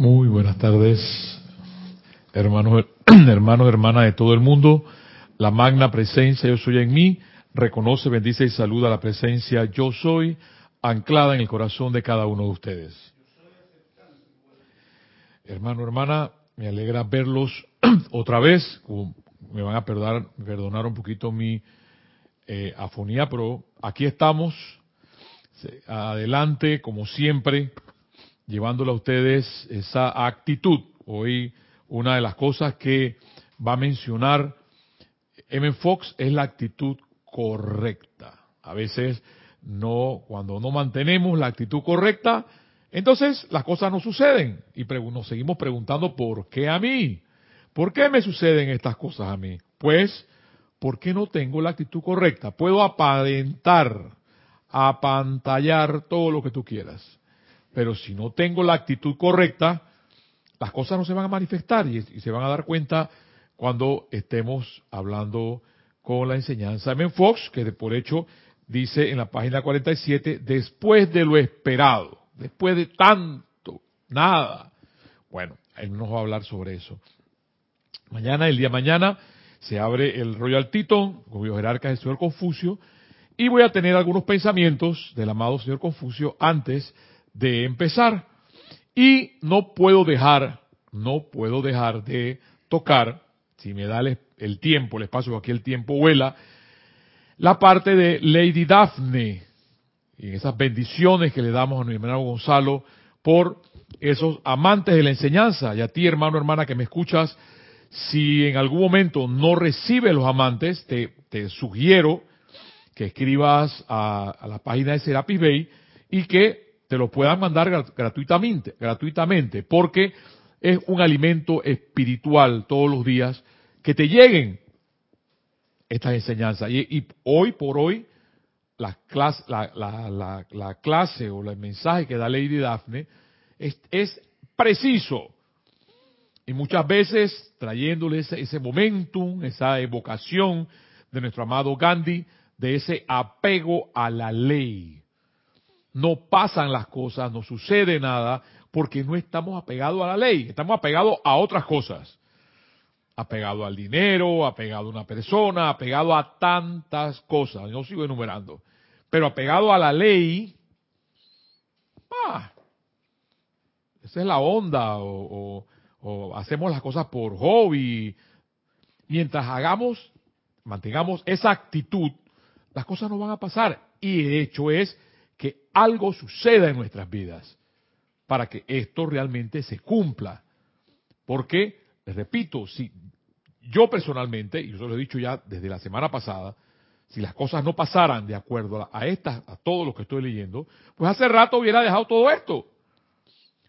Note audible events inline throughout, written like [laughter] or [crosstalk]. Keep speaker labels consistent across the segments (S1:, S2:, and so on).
S1: Muy buenas tardes, hermanos, [clears throat] hermanos, hermanas de todo el mundo. La magna presencia yo soy en mí, reconoce, bendice y saluda la presencia yo soy, anclada en el corazón de cada uno de ustedes. Hermano, hermana, me alegra verlos [clears throat] otra vez. Me van a perdonar, perdonar un poquito mi eh, afonía, pero aquí estamos, adelante, como siempre, llevándole a ustedes esa actitud. Hoy una de las cosas que va a mencionar M. Fox es la actitud correcta. A veces no, cuando no mantenemos la actitud correcta, entonces las cosas no suceden y nos seguimos preguntando ¿por qué a mí? ¿Por qué me suceden estas cosas a mí? Pues, ¿por qué no tengo la actitud correcta? Puedo aparentar, apantallar todo lo que tú quieras pero si no tengo la actitud correcta, las cosas no se van a manifestar y, se van a dar cuenta cuando estemos hablando con la enseñanza de Fox, que por hecho dice en la página 47, después de lo esperado, después de tanto, nada. Bueno, él nos va a hablar sobre eso. Mañana, el día mañana, se abre el Royal Teton, cuyo jerarca es el señor Confucio, y voy a tener algunos pensamientos del amado señor Confucio antes de empezar. Y no puedo dejar, no puedo dejar de tocar, si me da el, tiempo, el espacio, aquí el tiempo vuela, la parte de Lady Daphne y esas bendiciones que le damos a mi hermano Gonzalo por esos amantes de la enseñanza. Y a ti, hermano, hermana, que me escuchas, si en algún momento no recibes los amantes, te, te sugiero que escribas a, a, la página de Serapis Bay y que te lo puedan mandar gratuitamente, gratuitamente, porque es un alimento espiritual todos los días que te lleguen estas enseñanzas. Y, hoy por hoy, la clase, la, clase o el mensaje que da Lady Daphne es, preciso. Y muchas veces trayéndole ese, ese momentum, esa evocación de nuestro amado Gandhi, de ese apego a la ley no pasan las cosas, no sucede nada, porque no estamos apegados a la ley, estamos apegados a otras cosas. Apegado al dinero, apegado a una persona, apegado a tantas cosas, no sigo enumerando. Pero apegado a la ley, ah, esa es la onda, o, o hacemos las cosas por hobby. Mientras hagamos, mantengamos esa actitud, las cosas no van a pasar. Y de hecho es que algo suceda en nuestras vidas para que esto realmente se cumpla. Porque, les repito, si yo personalmente, y yo lo he dicho ya desde la semana pasada, si las cosas no pasaran de acuerdo a, estas, a todo lo que estoy leyendo, pues hace rato hubiera dejado todo esto.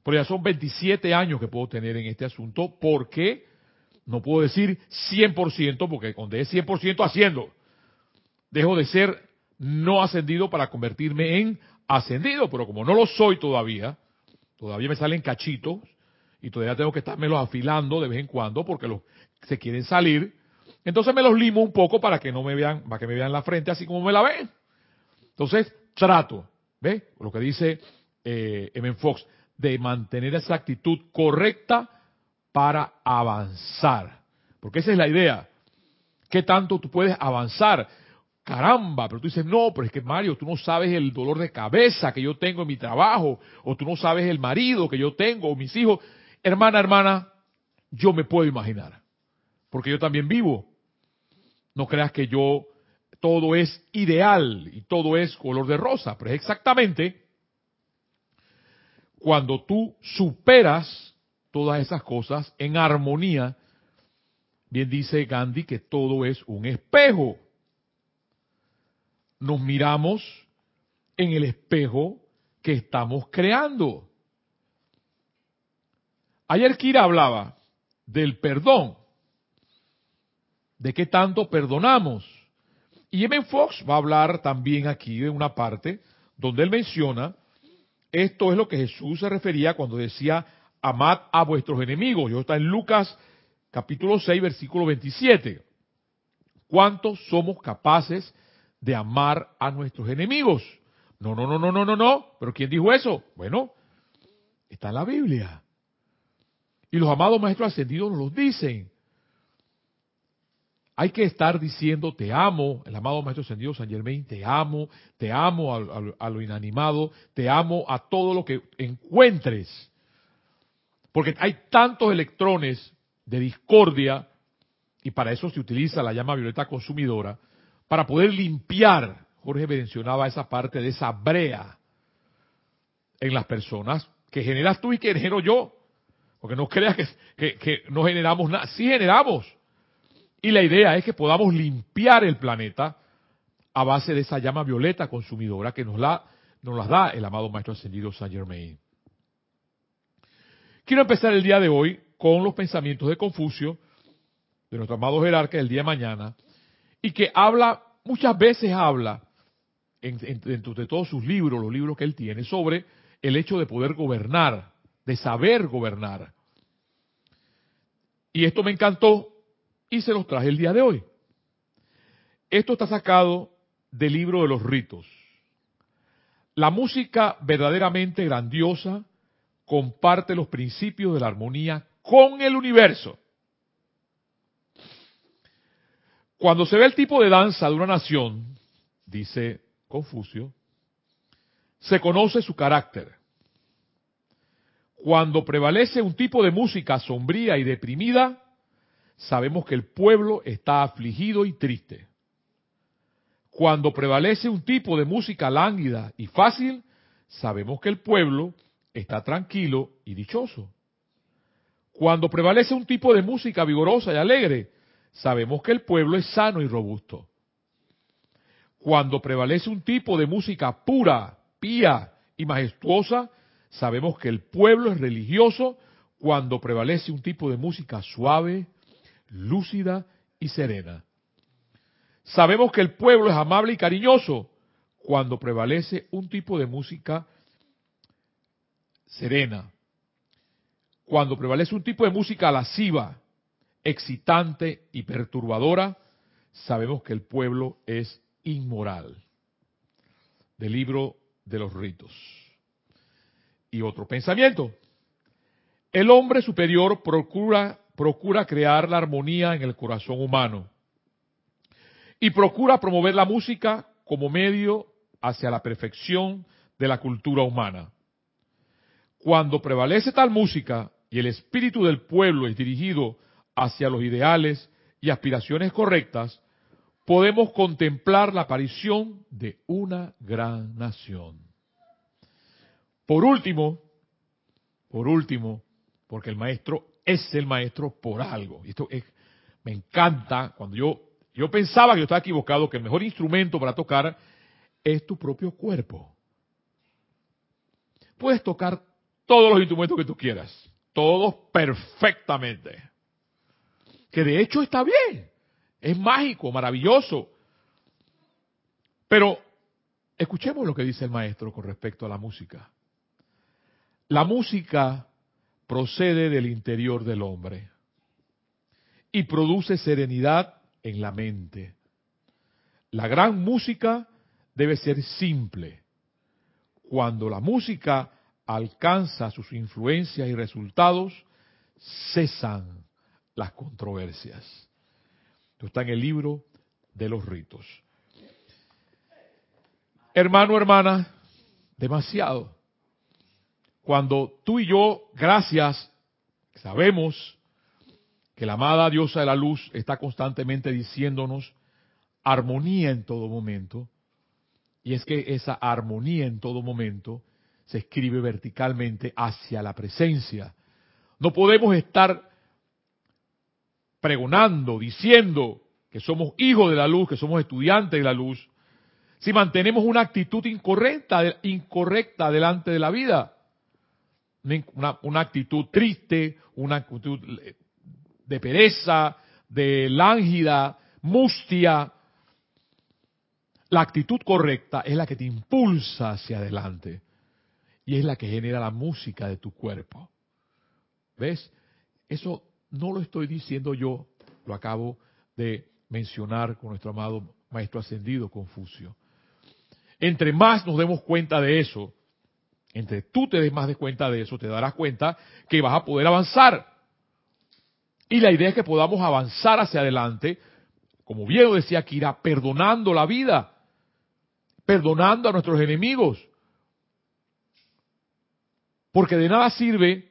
S1: Porque ya son 27 años que puedo tener en este asunto, porque no puedo decir 100%, porque cuando es 100% haciendo, dejo de ser no ascendido para convertirme en ascendido, pero como no lo soy todavía, todavía me salen cachitos y todavía tengo que estármelos afilando de vez en cuando porque los se quieren salir, entonces me los limo un poco para que no me vean, para que me vean la frente así como me la ven. Entonces trato, ¿ve? Lo que dice eh, M. Fox, de mantener esa actitud correcta para avanzar. Porque esa es la idea. ¿Qué tanto tú puedes avanzar? Caramba, pero tú dices, no, pero es que Mario, tú no sabes el dolor de cabeza que yo tengo en mi trabajo, o tú no sabes el marido que yo tengo, o mis hijos. Hermana, hermana, yo me puedo imaginar, porque yo también vivo. No creas que yo todo es ideal y todo es color de rosa, pero es exactamente cuando tú superas todas esas cosas en armonía, bien dice Gandhi que todo es un espejo nos miramos en el espejo que estamos creando. Ayer Kira hablaba del perdón, de qué tanto perdonamos. Y M. Fox va a hablar también aquí en una parte donde él menciona, esto es lo que Jesús se refería cuando decía, amad a vuestros enemigos. Yo está en Lucas capítulo 6, versículo 27. ¿Cuántos somos capaces de amar a nuestros enemigos. No, no, no, no, no, no, no. Pero ¿quién dijo eso? Bueno, está en la Biblia. Y los amados maestros ascendidos nos los dicen. Hay que estar diciendo, te amo, el amado Maestro Ascendido San Germain, te amo, te amo a, lo inanimado, te amo a todo lo que encuentres. Porque hay tantos electrones de discordia, y para eso se utiliza la llama violeta consumidora, para poder limpiar, Jorge mencionaba esa parte de esa brea en las personas que generas tú y que genero yo. Porque no creas que, no generamos nada, sí generamos y la idea es que podamos limpiar el planeta a base de esa llama violeta consumidora que nos la nos las da el amado Maestro Ascendido Saint Germain. Quiero empezar el día de hoy con los pensamientos de Confucio, de nuestro amado jerarca del día de mañana, y que habla, muchas veces habla, dentro de todos sus libros, los libros que él tiene, sobre el hecho de poder gobernar, de saber gobernar. Y esto me encantó y se los traje el día de hoy. Esto está sacado del libro de los ritos. La música verdaderamente grandiosa comparte los principios de la armonía con el universo. Cuando se ve el tipo de danza de una nación, dice Confucio, se conoce su carácter. Cuando prevalece un tipo de música sombría y deprimida, sabemos que el pueblo está afligido y triste. Cuando prevalece un tipo de música lánguida y fácil, sabemos que el pueblo está tranquilo y dichoso. Cuando prevalece un tipo de música vigorosa y alegre, sabemos que el pueblo es sano y robusto. Cuando prevalece un tipo de música pura, pía y majestuosa, sabemos que el pueblo es religioso. Cuando prevalece un tipo de música suave, lúcida y serena. Sabemos que el pueblo es amable y cariñoso cuando prevalece un tipo de música serena. Cuando prevalece un tipo de música lasciva, excitante y perturbadora, sabemos que el pueblo es inmoral. Del libro de los ritos. Y otro pensamiento. El hombre superior procura procura crear la armonía en el corazón humano y procura promover la música como medio hacia la perfección de la cultura humana. Cuando prevalece tal música y el espíritu del pueblo es dirigido hacia los ideales y aspiraciones correctas, podemos contemplar la aparición de una gran nación. Por último, por último, porque el maestro es el maestro por algo. Esto es, me encanta cuando yo, yo pensaba que yo estaba equivocado, que el mejor instrumento para tocar es tu propio cuerpo. Puedes tocar todos los instrumentos que tú quieras, todos perfectamente. Que de hecho está bien, es mágico, maravilloso. Pero escuchemos lo que dice el maestro con respecto a la música. La música procede del interior del hombre y produce serenidad en la mente. La gran música debe ser simple. Cuando la música alcanza sus influencias y resultados, cesan las controversias. Esto está en el libro de los ritos. Hermano, hermana, demasiado. Cuando tú y yo, gracias, sabemos que la amada diosa de la luz está constantemente diciéndonos armonía en todo momento, y es que esa armonía en todo momento se escribe verticalmente hacia la presencia. No podemos estar pregonando, diciendo que somos hijos de la luz, que somos estudiantes de la luz, si mantenemos una actitud incorrecta, incorrecta delante de la vida una, actitud triste, una actitud de pereza, de lángida, mustia. La actitud correcta es la que te impulsa hacia adelante y es la que genera la música de tu cuerpo. ¿Ves? Eso no lo estoy diciendo yo, lo acabo de mencionar con nuestro amado Maestro Ascendido Confucio. Entre más nos demos cuenta de eso, entre tú te des más de cuenta de eso, te darás cuenta que vas a poder avanzar. Y la idea es que podamos avanzar hacia adelante, como bien lo decía Kira, perdonando la vida, perdonando a nuestros enemigos. Porque de nada sirve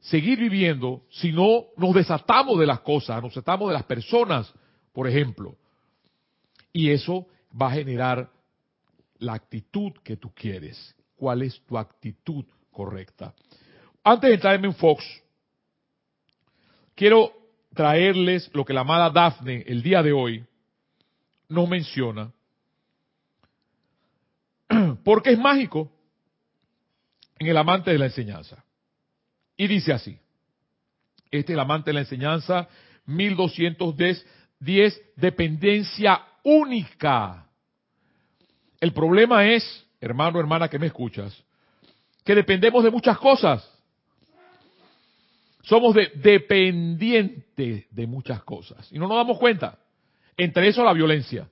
S1: seguir viviendo si no nos desatamos de las cosas, nos desatamos de las personas, por ejemplo. Y eso va a generar la actitud que tú quieres. ¿Cuál es tu actitud correcta? Antes de entrar en Fox, quiero traerles lo que la amada Daphne el día de hoy nos menciona, [clears throat] porque es mágico en el amante de la enseñanza. Y dice así, este es el amante de la enseñanza, 1210, dependencia única. El problema es, hermano, hermana que me escuchas, que dependemos de muchas cosas. Somos de, dependientes de muchas cosas y no nos damos cuenta. Entre eso la violencia.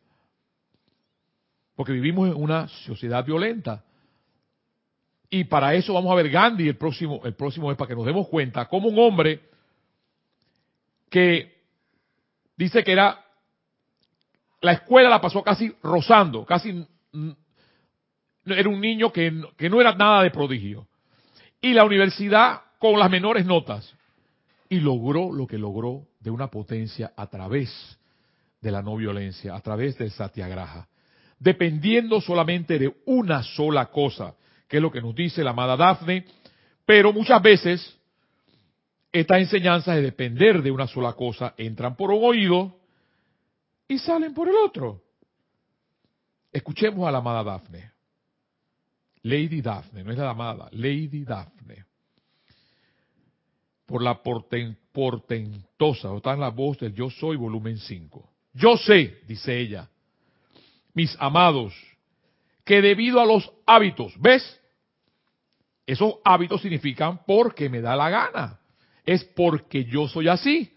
S1: Porque vivimos en una sociedad violenta. Y para eso vamos a ver Gandhi el próximo, el próximo mes para que nos demos cuenta como un hombre que dice que era la escuela la pasó casi rozando, casi era un niño que, que no era nada de prodigio. Y la universidad con las menores notas. Y logró lo que logró de una potencia a través de la no violencia, a través del satyagraha. Dependiendo solamente de una sola cosa, que es lo que nos dice la amada Dafne, pero muchas veces estas enseñanzas de depender de una sola cosa entran por un oído y salen por el otro. Escuchemos a la amada Daphne. Lady Daphne, no es la amada, Lady Daphne. Por la portentosa, está en la voz del Yo Soy, volumen 5. Yo sé, dice ella, mis amados, que debido a los hábitos, ¿ves? Esos hábitos significan porque me da la gana. Es porque yo soy así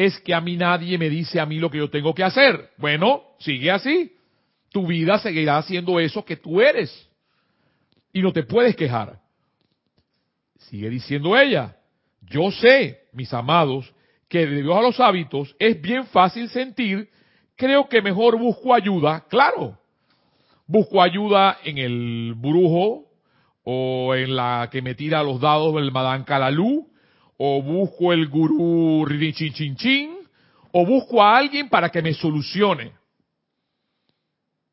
S1: es que a mí nadie me dice a mí lo que yo tengo que hacer. Bueno, sigue así. Tu vida seguirá haciendo eso que tú eres. Y no te puedes quejar. Sigue diciendo ella, yo sé, mis amados, que debido a los hábitos es bien fácil sentir, creo que mejor busco ayuda, claro. Busco ayuda en el brujo o en la que me tira los dados del Madame Calalú o busco el gurú chin o busco a alguien para que me solucione.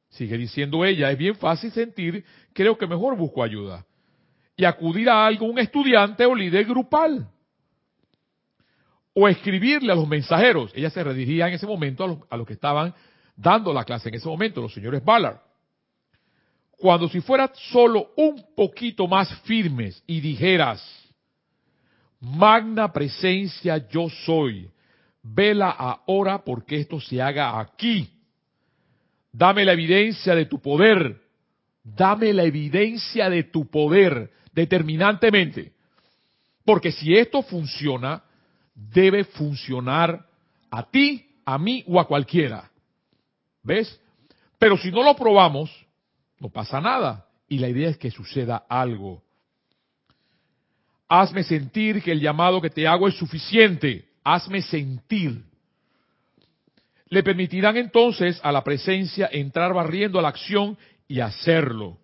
S1: Sigue diciendo ella, es bien fácil sentir, creo que mejor busco ayuda. Y acudir a algún estudiante o líder grupal. O escribirle a los mensajeros. Ella se redirigía en ese momento a los, a los que estaban dando la clase en ese momento, los señores Ballard. Cuando si fueras solo un poquito más firmes y dijeras, Magna presencia yo soy. Vela ahora porque esto se haga aquí. Dame la evidencia de tu poder. Dame la evidencia de tu poder determinantemente. Porque si esto funciona, debe funcionar a ti, a mí o a cualquiera. ¿Ves? Pero si no lo probamos, no pasa nada. Y la idea es que suceda algo. Hazme sentir que el llamado que te hago es suficiente. Hazme sentir. Le permitirán entonces a la presencia entrar barriendo a la acción y hacerlo.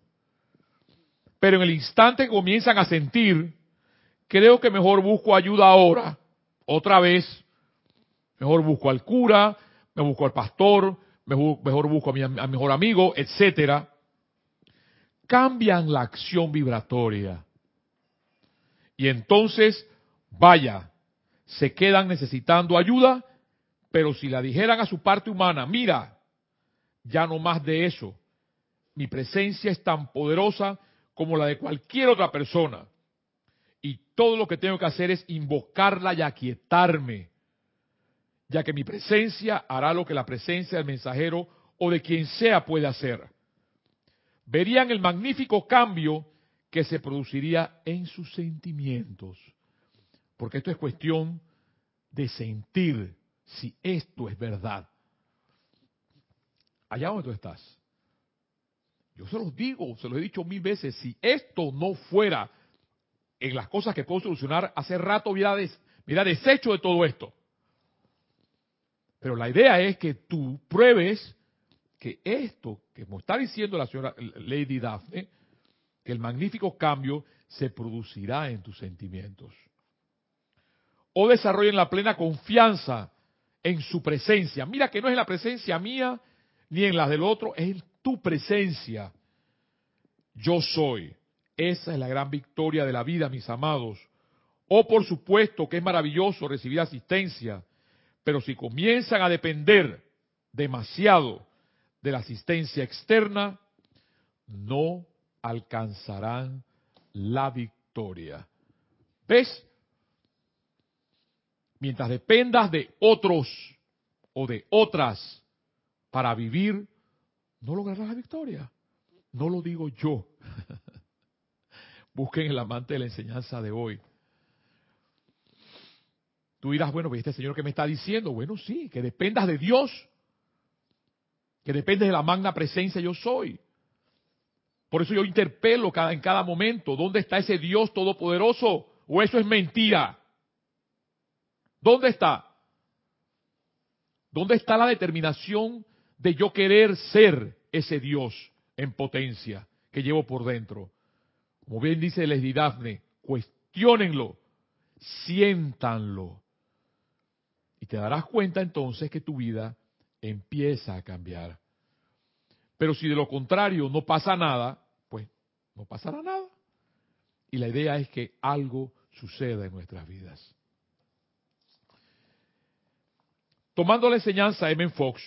S1: Pero en el instante que comienzan a sentir, creo que mejor busco ayuda ahora, otra vez. Mejor busco al cura, me busco al pastor, mejor busco a mi, a mi mejor amigo, etcétera. Cambian la acción vibratoria. Y entonces, vaya, se quedan necesitando ayuda, pero si la dijeran a su parte humana, mira, ya no más de eso, mi presencia es tan poderosa como la de cualquier otra persona. Y todo lo que tengo que hacer es invocarla y aquietarme, ya que mi presencia hará lo que la presencia del mensajero o de quien sea puede hacer. Verían el magnífico cambio que se produciría en sus sentimientos. Porque esto es cuestión de sentir si esto es verdad. Allá donde tú estás. Yo se los digo, se lo he dicho mil veces, si esto no fuera en las cosas que puedo solucionar, hace rato hubiera, des, deshecho de todo esto. Pero la idea es que tú pruebes que esto que me está diciendo la señora Lady Daphne, que el magnífico cambio se producirá en tus sentimientos. O desarrollen la plena confianza en su presencia. Mira que no es la presencia mía ni en la del otro, es en tu presencia. Yo soy. Esa es la gran victoria de la vida, mis amados. O por supuesto que es maravilloso recibir asistencia, pero si comienzan a depender demasiado de la asistencia externa, no alcanzarán la victoria. ¿Ves? Mientras dependas de otros o de otras para vivir, no lograrás la victoria. No lo digo yo. [laughs] Busquen el amante de la enseñanza de hoy. Tú dirás, bueno, ¿viste este señor que me está diciendo? Bueno, sí, que dependas de Dios, que dependes de la magna presencia yo soy. Por eso yo interpelo cada, en cada momento, ¿dónde está ese Dios todopoderoso? ¿O eso es mentira? ¿Dónde está? ¿Dónde está la determinación de yo querer ser ese Dios en potencia que llevo por dentro? Como bien dice Leslie Daphne, cuestionenlo, siéntanlo. Y te darás cuenta entonces que tu vida empieza a cambiar. Pero si de lo contrario no pasa nada, pues no pasará nada. Y la idea es que algo suceda en nuestras vidas. Tomando la enseñanza de M. Fox,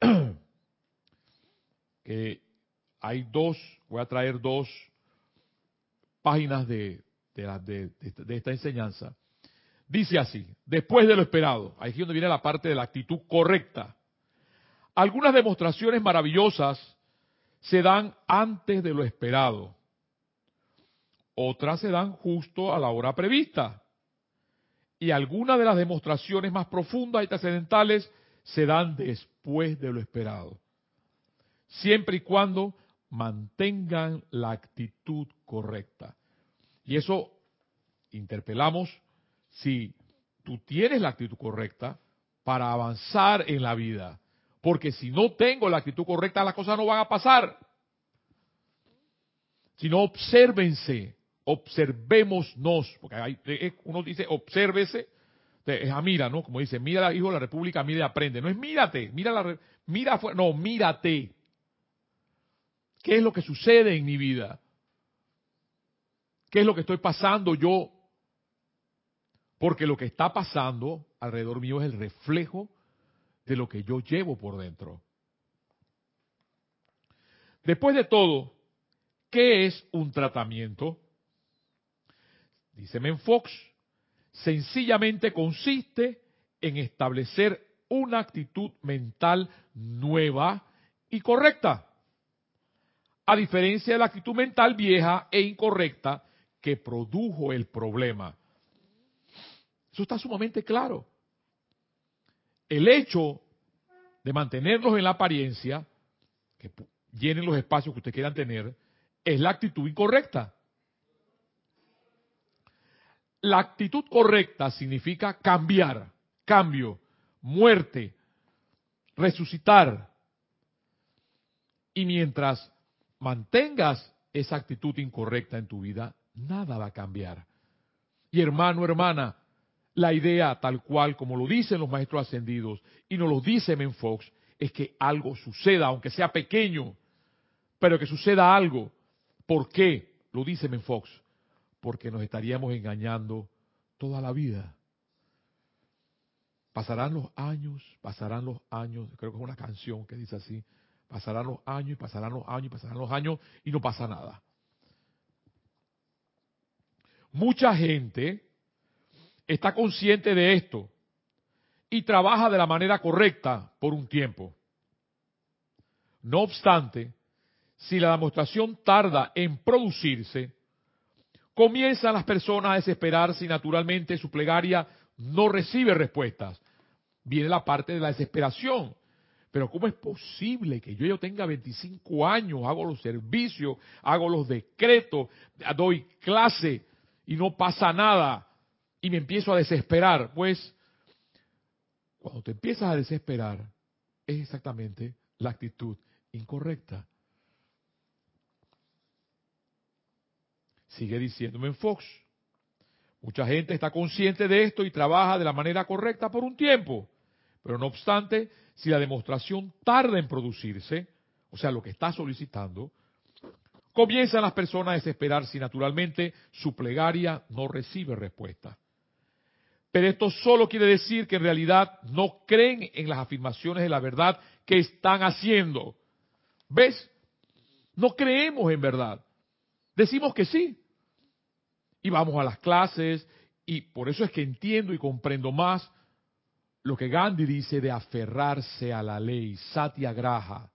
S1: [clears throat] que hay dos, voy a traer dos páginas de, de, esta enseñanza. Dice así, después de lo esperado, ahí es donde viene la parte de la actitud correcta. Algunas demostraciones maravillosas se dan antes de lo esperado. Otras se dan justo a la hora prevista y algunas de las demostraciones más profundas y trascendentales se dan después de lo esperado. Siempre y cuando mantengan la actitud correcta. Y eso interpelamos si tú tienes la actitud correcta para avanzar en la vida. Porque si no tengo la actitud correcta, las cosas no van a pasar. Si no, obsérvense observémonos, porque hay, uno dice obsérvese, es a mira, ¿no? Como dice, mira hijo de la República, mira y aprende. No es mírate, mira la, mira, no, mírate. ¿Qué es lo que sucede en mi vida? ¿Qué es lo que estoy pasando yo? Porque lo que está pasando alrededor mío es el reflejo de lo que yo llevo por dentro. Después de todo, ¿qué es un tratamiento? dice Menfox, sencillamente consiste en establecer una actitud mental nueva y correcta, a diferencia de la actitud mental vieja e incorrecta que produjo el problema. Eso está sumamente claro. El hecho de mantenerlos en la apariencia, que llenen los espacios que ustedes quieran tener, es la actitud incorrecta. La actitud correcta significa cambiar, cambio, muerte, resucitar. Y mientras mantengas esa actitud incorrecta en tu vida, nada va a cambiar. Y hermano, hermana, la idea tal cual como lo dicen los maestros ascendidos y nos lo dice Menfox, es que algo suceda, aunque sea pequeño, pero que suceda algo. ¿Por qué? Lo dice Menfox porque nos estaríamos engañando toda la vida. Pasarán los años, pasarán los años, creo que es una canción que dice así, pasarán los años y pasarán los años pasarán los años y no pasa nada. Mucha gente está consciente de esto y trabaja de la manera correcta por un tiempo. No obstante, si la demostración tarda en producirse, comienzan las personas a desesperarse y naturalmente su plegaria no recibe respuestas. Viene la parte de la desesperación. Pero ¿cómo es posible que yo, yo tenga 25 años, hago los servicios, hago los decretos, doy clase y no pasa nada y me empiezo a desesperar? Pues Cuando te empiezas a desesperar, es exactamente la actitud incorrecta. Sigue diciéndome en Fox. Mucha gente está consciente de esto y trabaja de la manera correcta por un tiempo. Pero no obstante, si la demostración tarda en producirse, o sea, lo que está solicitando, comienzan las personas a desesperarse y naturalmente su plegaria no recibe respuesta. Pero esto solo quiere decir que en realidad no creen en las afirmaciones de la verdad que están haciendo. ¿Ves? No creemos en verdad. Decimos que sí. Y vamos a las clases y por eso es que entiendo y comprendo más lo que Gandhi dice de aferrarse a la ley, satyagraha.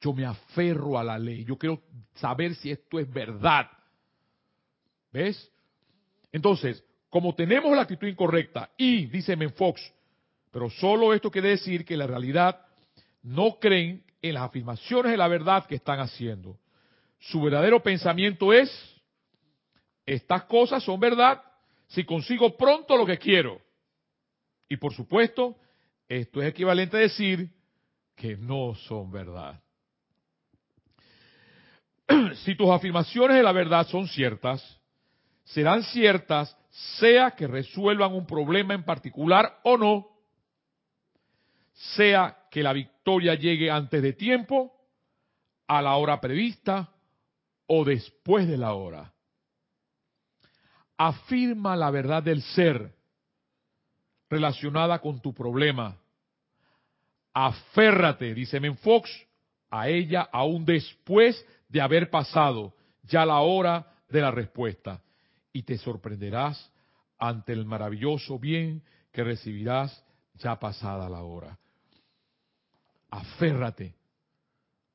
S1: Yo me aferro a la ley, yo quiero saber si esto es verdad. ¿Ves? Entonces, como tenemos la actitud incorrecta y, dice Menfox, pero solo esto quiere decir que la realidad no creen en las afirmaciones de la verdad que están haciendo. Su verdadero pensamiento es, estas cosas son verdad si consigo pronto lo que quiero. Y por supuesto, esto es equivalente a decir que no son verdad. [clears throat] Si tus afirmaciones de la verdad son ciertas, serán ciertas sea que resuelvan un problema en particular o no, sea que la victoria llegue antes de tiempo, a la hora prevista o después de la hora. Afirma la verdad del ser relacionada con tu problema. Aférrate, dice Menfox, a ella aún después de haber pasado ya la hora de la respuesta y te sorprenderás ante el maravilloso bien que recibirás ya pasada la hora. Aférrate,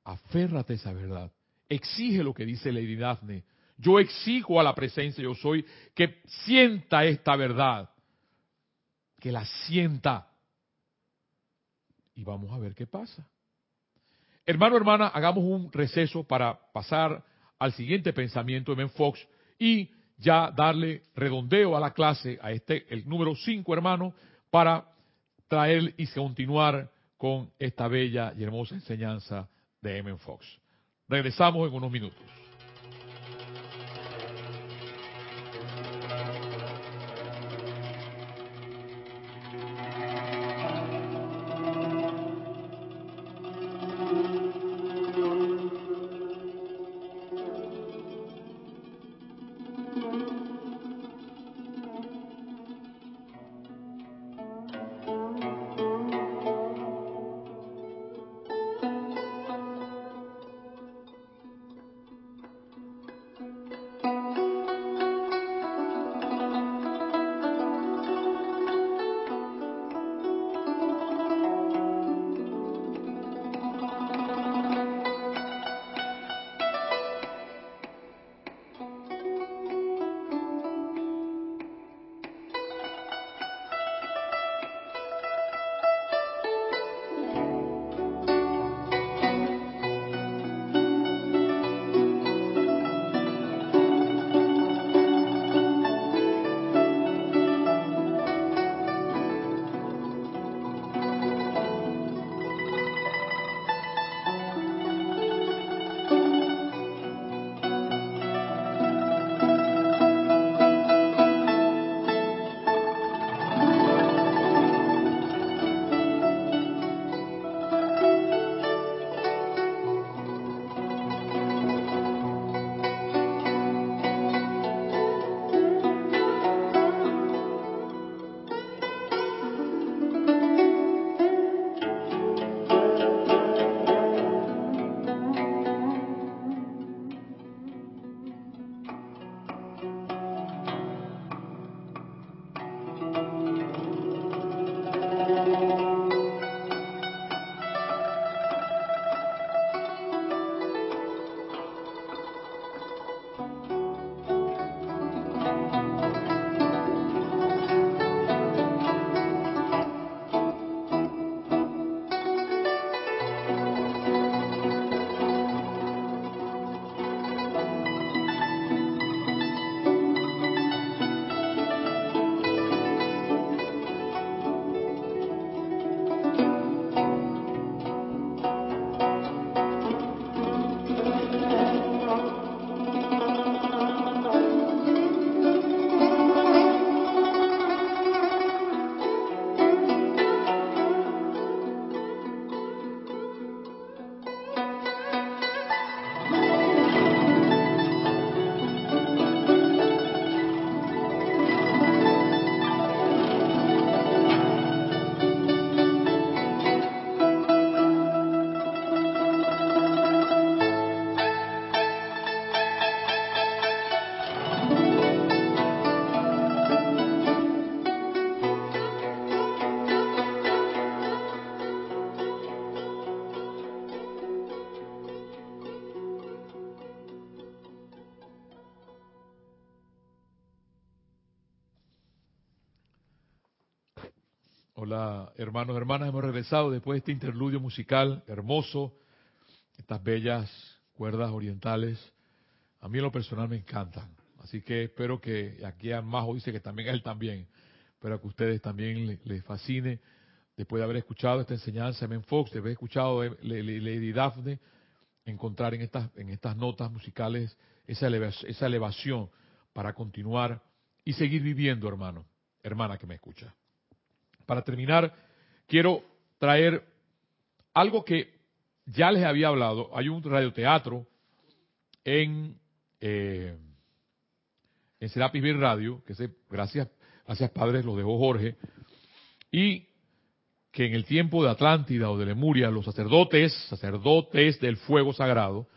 S1: aférrate a esa verdad. Exige lo que dice Lady Daphne. Yo exijo a la presencia, yo soy, que sienta esta verdad que la sienta. Y vamos a ver qué pasa. Hermano, hermana, hagamos un receso para pasar al siguiente pensamiento de Ben Fox y ya darle redondeo a la clase, a este, el número 5, hermano, para traer y continuar con esta bella y hermosa enseñanza de M. Fox. Regresamos en unos minutos. Hermanos, hermanas, hemos regresado después de este interludio musical hermoso, estas bellas cuerdas orientales. A mí en lo personal me encantan. Así que espero que aquí Majo dice que también él también. Espero que ustedes también les, fascine después de haber escuchado esta enseñanza de Men Fox, de haber escuchado Lady Daphne, encontrar en estas, en estas notas musicales esa esa elevación para continuar y seguir viviendo, hermano, hermana que me escucha. Para terminar, quiero traer algo que ya les había hablado. Hay un radioteatro en, eh, en Serapis Bay Radio, que se, gracias, gracias padres, lo dejó Jorge, y que en el tiempo de Atlántida o de Lemuria, los sacerdotes, sacerdotes del fuego sagrado,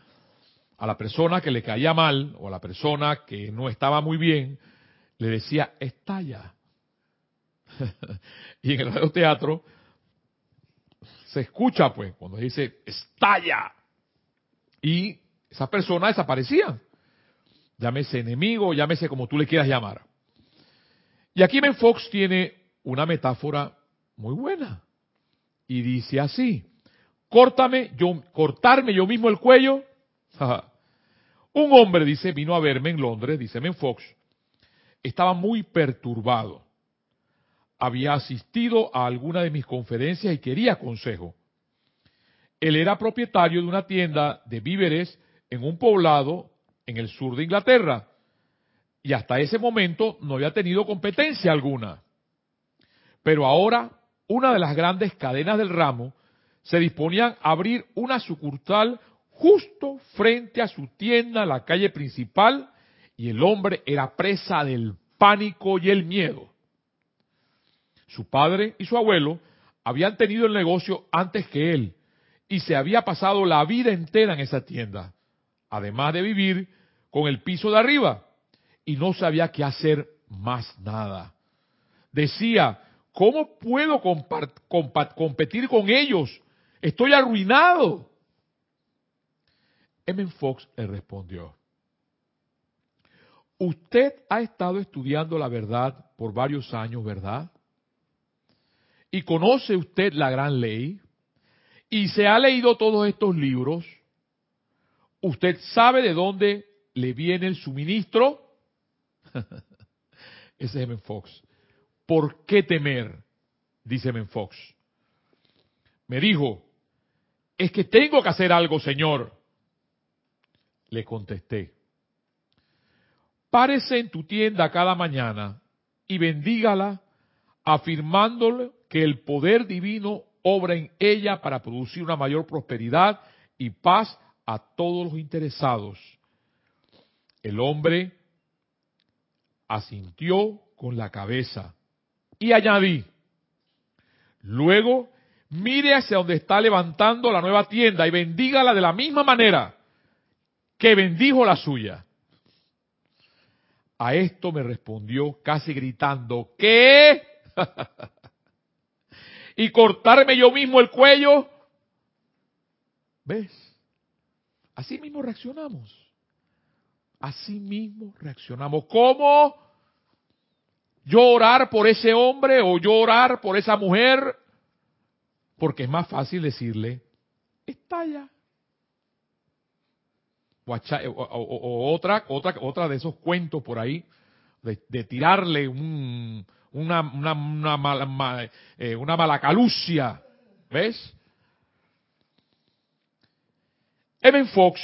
S1: a la persona que le caía mal o a la persona que no estaba muy bien, le decía, estalla. [laughs] y en el teatro se escucha, pues, cuando dice estalla. Y esa persona desaparecía. Llámese enemigo, llámese como tú le quieras llamar. Y aquí Ben Fox tiene una metáfora muy buena. Y dice así, córtame, yo, cortarme yo mismo el cuello. [laughs] Un hombre, dice, vino a verme en Londres, dice Ben Fox, estaba muy perturbado había asistido a alguna de mis conferencias y quería consejo. Él era propietario de una tienda de víveres en un poblado en el sur de Inglaterra y hasta ese momento no había tenido competencia alguna. Pero ahora una de las grandes cadenas del ramo se disponían a abrir una sucursal justo frente a su tienda en la calle principal y el hombre era presa del pánico y el miedo. Su padre y su abuelo habían tenido el negocio antes que él y se había pasado la vida entera en esa tienda, además de vivir con el piso de arriba y no sabía qué hacer más nada. Decía, ¿cómo puedo competir con ellos? Estoy arruinado. M. Fox le respondió, usted ha estado estudiando la verdad por varios años, ¿verdad? Y conoce usted la gran ley y se ha leído todos estos libros, usted sabe de dónde le viene el suministro. [laughs] Ese es M. Fox. ¿Por qué temer? Dice M. Fox. Me dijo, es que tengo que hacer algo, Señor. Le contesté, párese en tu tienda cada mañana y bendígala afirmándole que el poder divino obra en ella para producir una mayor prosperidad y paz a todos los interesados. El hombre asintió con la cabeza y añadí, luego mire hacia donde está levantando la nueva tienda y bendígala de la misma manera que bendijo la suya. A esto me respondió casi gritando, ¿qué? [laughs] y cortarme yo mismo el cuello. ¿Ves? Así mismo reaccionamos. Así mismo reaccionamos. ¿Cómo? Llorar por ese hombre o llorar por esa mujer, porque es más fácil decirle, estalla. O, o, otra, otra, otra de esos cuentos por ahí, de tirarle un, una, una, una, mala, eh, una malacalucia. ¿Ves? Evan Fox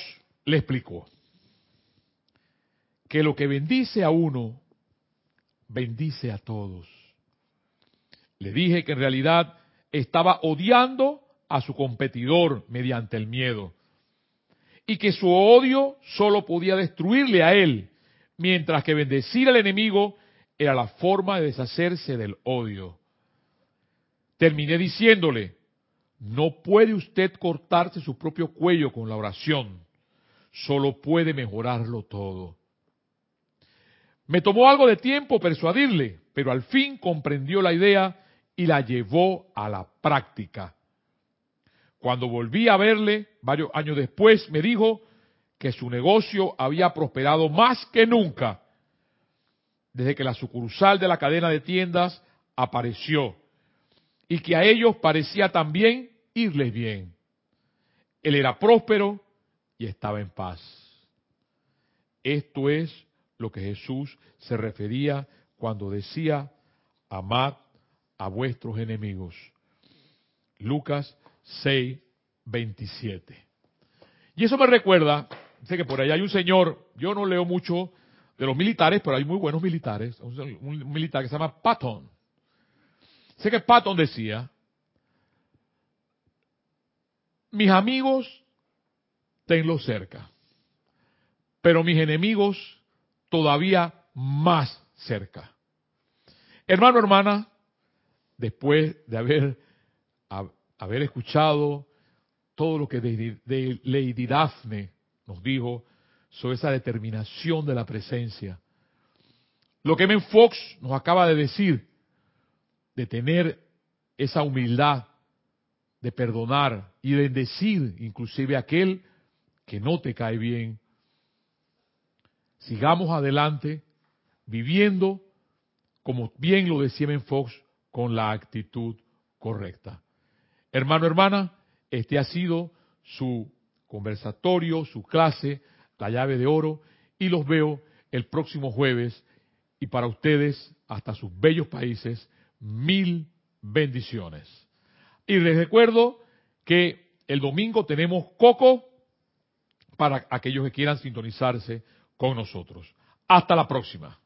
S1: le explicó que lo que bendice a uno, bendice a todos. Le dije que en realidad estaba odiando a su competidor mediante el miedo y que su odio solo podía destruirle a él, mientras que bendecir al enemigo era la forma de deshacerse del odio. Terminé diciéndole, no puede usted cortarse su propio cuello con la oración, solo puede mejorarlo todo. Me tomó algo de tiempo persuadirle, pero al fin comprendió la idea y la llevó a la práctica. Cuando volví a verle, varios años después, me dijo que su negocio había prosperado más que nunca desde que la sucursal de la cadena de tiendas apareció y que a ellos parecía también irles bien. Él era próspero y estaba en paz. Esto es lo que Jesús se refería cuando decía, amad a vuestros enemigos. Lucas 6, 27. Y eso me recuerda, sé que por ahí hay un señor, yo no leo mucho de los militares, pero hay muy buenos militares, un, militar que se llama Patton. Sé que Patton decía, mis amigos tenlos cerca, pero mis enemigos todavía más cerca. Hermano, hermana, después de haber, haber escuchado todo lo que de, Lady Daphne nos dijo sobre esa determinación de la presencia, lo que Men Fox nos acaba de decir, de tener esa humildad, de perdonar y de bendecir inclusive aquel que no te cae bien. Sigamos adelante viviendo, como bien lo decía Ben Fox, con la actitud correcta. Hermano, hermana, este ha sido su conversatorio, su clase, la llave de oro, y los veo el próximo jueves. Y para ustedes, hasta sus bellos países, mil bendiciones. Y les recuerdo que el domingo tenemos Coco para aquellos que quieran sintonizarse con nosotros. Hasta la próxima.